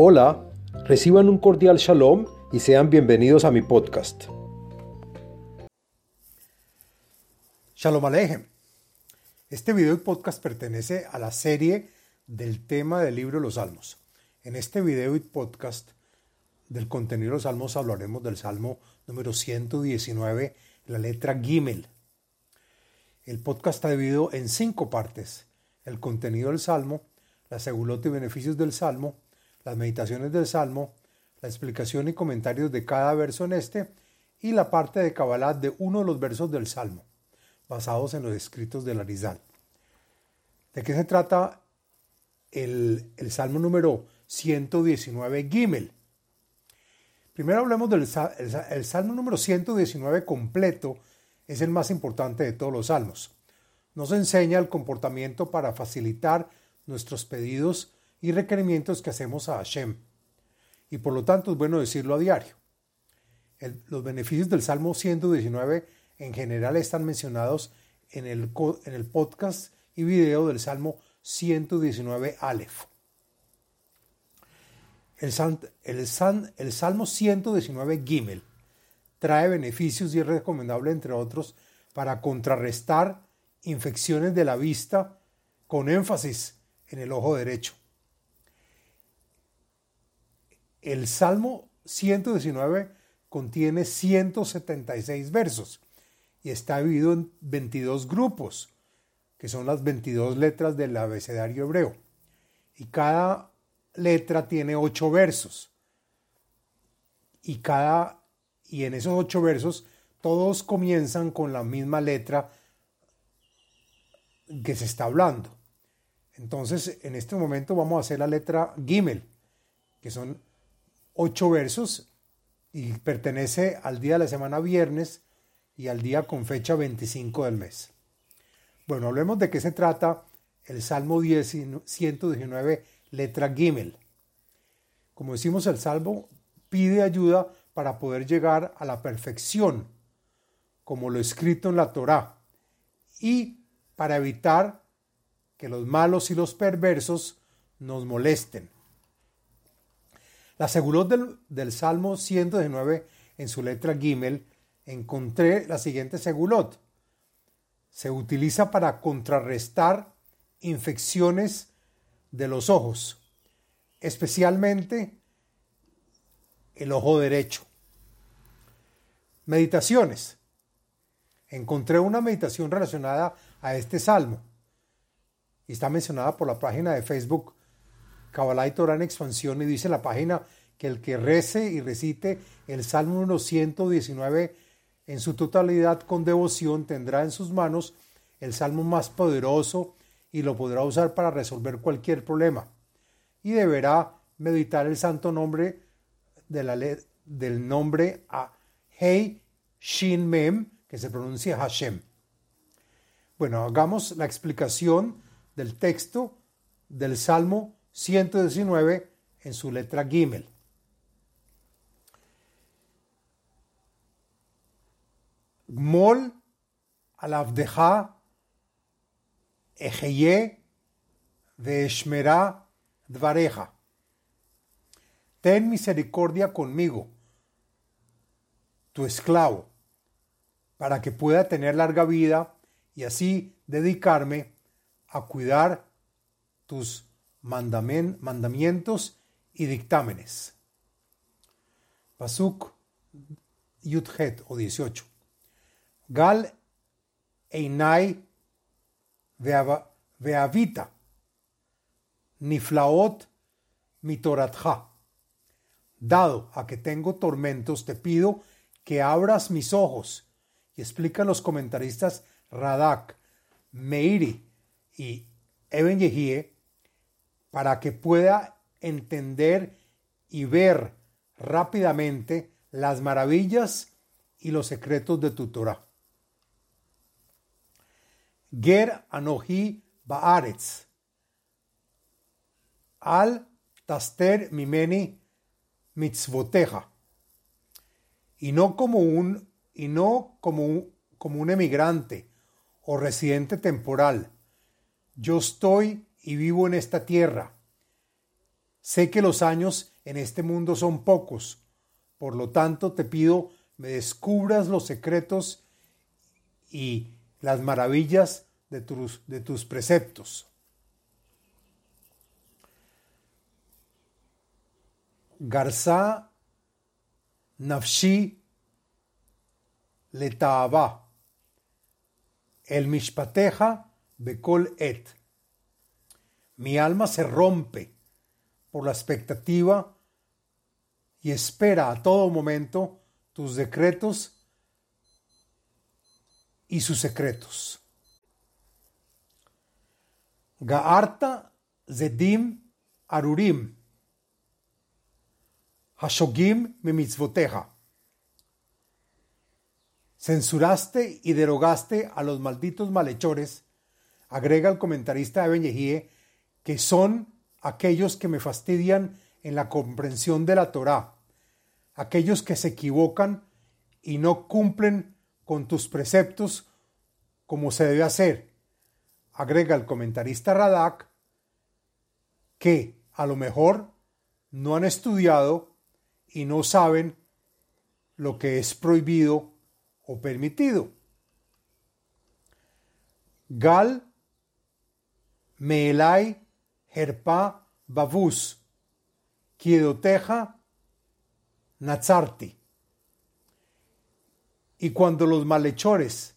Hola, reciban un cordial shalom y sean bienvenidos a mi podcast. Shalom Alejem. Este video y podcast pertenece a la serie del tema del libro los Salmos. En este video y podcast del contenido de los Salmos hablaremos del Salmo número 119, la letra Gimel. El podcast está dividido en cinco partes. El contenido del Salmo, la segulota y beneficios del Salmo, las meditaciones del Salmo, la explicación y comentarios de cada verso en este y la parte de Kabbalah de uno de los versos del Salmo, basados en los escritos de Arizal. ¿De qué se trata el, Salmo número 119 Gimel? Primero hablemos del el Salmo número 119 completo, es el más importante de todos los salmos. Nos enseña el comportamiento para facilitar nuestros pedidos y requerimientos que hacemos a Hashem. Y por lo tanto es bueno decirlo a diario. los beneficios del Salmo 119 en general están mencionados en el, en el podcast y video del Salmo 119 Aleph. El, el, el, Salmo 119 Gimel trae beneficios y es recomendable, entre otros, para contrarrestar infecciones de la vista con énfasis en el ojo derecho. El Salmo 119 contiene 176 versos y está dividido en 22 grupos, que son las 22 letras del abecedario hebreo. Y cada letra tiene 8 versos. Y cada y en esos 8 versos todos comienzan con la misma letra que se está hablando. Entonces, en este momento vamos a hacer la letra Gimel, que son ocho versos y pertenece al día de la semana viernes y al día con fecha 25 del mes. Bueno, hablemos de qué se trata el Salmo 119, letra Gimel. Como decimos, el Salmo pide ayuda para poder llegar a la perfección, como lo escrito en la Torá, y para evitar que los malos y los perversos nos molesten. La segulot del, Salmo 119 en su letra Gimel encontré la siguiente segulot. Se utiliza para contrarrestar infecciones de los ojos, especialmente el ojo derecho. Meditaciones. Encontré una meditación relacionada a este salmo y está mencionada por la página de Facebook Kabbalah y Torah en expansión y dice la página que el que rece y recite el Salmo número 119 en su totalidad con devoción tendrá en sus manos el salmo más poderoso y lo podrá usar para resolver cualquier problema. Y deberá meditar el santo nombre de la del nombre a Hei Shin Mem, que se pronuncia Hashem. Bueno, hagamos la explicación del texto del Salmo 119 en su letra Gimel. Gmol alavdeja ejeye veeshmera dvareja. Ten misericordia conmigo, tu esclavo, para que pueda tener larga vida y así dedicarme a cuidar tus mandamientos y dictámenes. Pasuk Yudhet o 18. Gal Einai Veavita Niflaot Mitoratja. Dado a que tengo tormentos, te pido que abras mis ojos. Y explican los comentaristas Radak, Meiri y Eben Yehie para que pueda entender y ver rápidamente las maravillas y los secretos de tu Torah. Ger Anohi Baaretz. Al Taster Mimeni Mitzvoteja. Y no como un, y no como como un emigrante o residente temporal. Yo estoy y vivo en esta tierra. Sé que los años en este mundo son pocos, por lo tanto te pido me descubras los secretos y las maravillas de tus, de tus preceptos. Garza Nafshi Letaaba El Mishpateja Bekol Et Mi alma se rompe por la expectativa y espera a todo momento tus decretos y sus secretos. Gaarta Zedim Arurim Hashogim mitzvoteja. Censuraste y derogaste a los malditos malhechores, agrega el comentarista Eben Yehie, que son aquellos que me fastidian en la comprensión de la Torá, aquellos que se equivocan y no cumplen con tus preceptos como se debe hacer. Agrega el comentarista Radak que a lo mejor no han estudiado y no saben lo que es prohibido o permitido. Gal Meelai Herpa Bavus Kiedoteja Nazarti. Y cuando los malhechores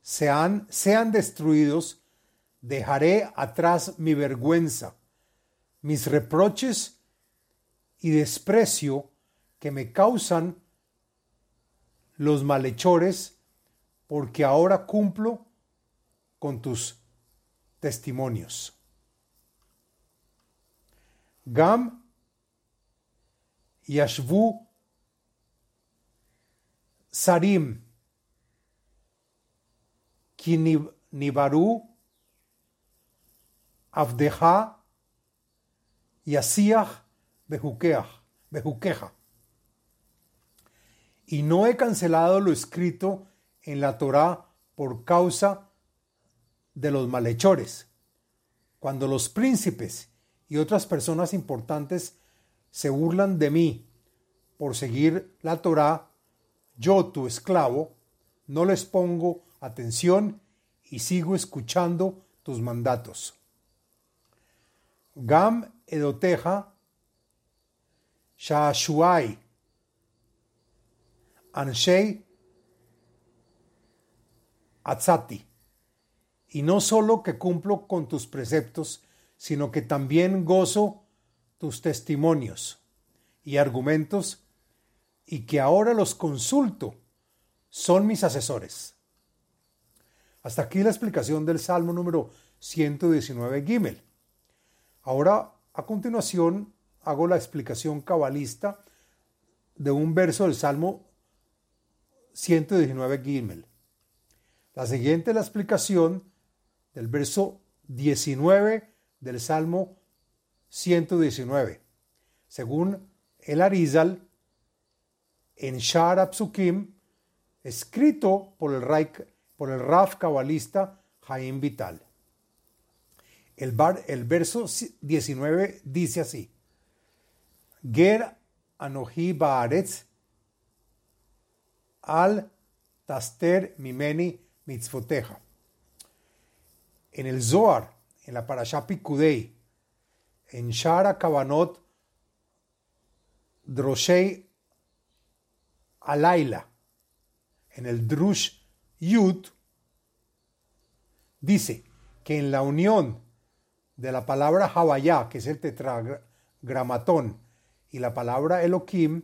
sean destruidos, dejaré atrás mi vergüenza, mis reproches y desprecio que me causan los malhechores, porque ahora cumplo con tus testimonios. Gam Yashvu Sarim Kinibaru Avdeja Yasiach bejuqueja. Y no he cancelado lo escrito en la Torá por causa de los malhechores. Cuando los príncipes y otras personas importantes se burlan de mí por seguir la Torá, yo, tu esclavo, no les pongo atención y sigo escuchando tus mandatos. Gam edoteja Shashuai, Anshei Atzati. Y no solo que cumplo con tus preceptos, sino que también gozo tus testimonios y argumentos, y que ahora los consulto, son mis asesores. Hasta aquí la explicación del Salmo número 119 Gimel. Ahora, a continuación, hago la explicación cabalista de un verso del Salmo 119 Gimel. La siguiente es la explicación del verso 19 del Salmo 119. Según el Arizal, en Shara Psukim, escrito por el, por el Raf cabalista Jaim Vital. El, bar, el verso 19 dice así. Ger Anohi Baaretz al Taster Mimeni Mitzvoteja. En el Zohar, en la Parashá Pikudei, en Shara Kavanot Droshei Alaila, en el Drush Yud, dice que en la unión de la palabra Havayá, que es el tetragramatón, y la palabra Elohim,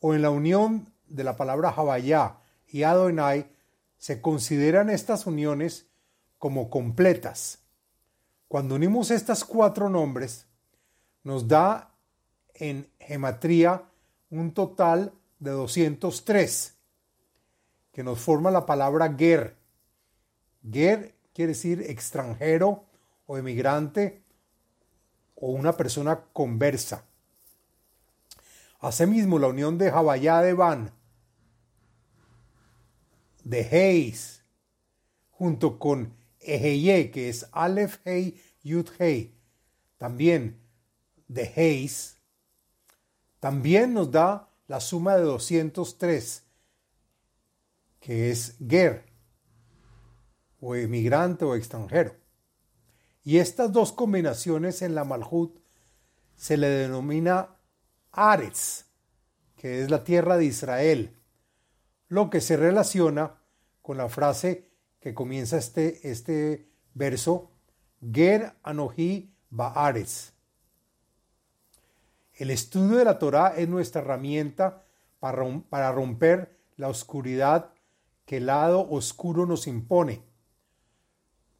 o en la unión de la palabra Havayá y Adonai, se consideran estas uniones como completas. Cuando unimos estas cuatro nombres, nos da en gematría un total de 203, que nos forma la palabra ger. Ger quiere decir extranjero o emigrante o una persona conversa. Asimismo, la unión de Jabayá de Van, de Heis, junto con Que es Aleph Hei Yud Hei, también de Hayes, también nos da la suma de 203, que es Ger, o emigrante o extranjero. Y estas dos combinaciones en la Malhut se le denomina Ares, que es la tierra de Israel, lo que se relaciona con la frase que comienza este, este verso, Ger Anohi Baares. El estudio de la Torah es nuestra herramienta para romper la oscuridad que el lado oscuro nos impone.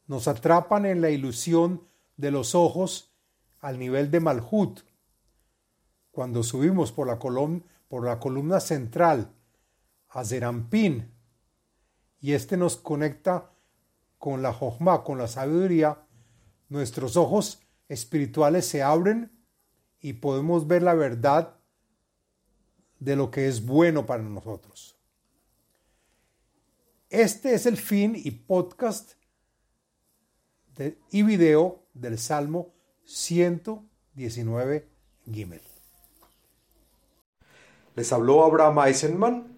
Nos atrapan en la ilusión de los ojos al nivel de Malhut. Cuando subimos por la, por la columna central a Zerampin y este nos conecta con la Jochma, con la sabiduría, nuestros ojos espirituales se abren y podemos ver la verdad de lo que es bueno para nosotros. Este es el fin y podcast y video del Salmo 119 Gimel. Les habló Abraham Eisenman,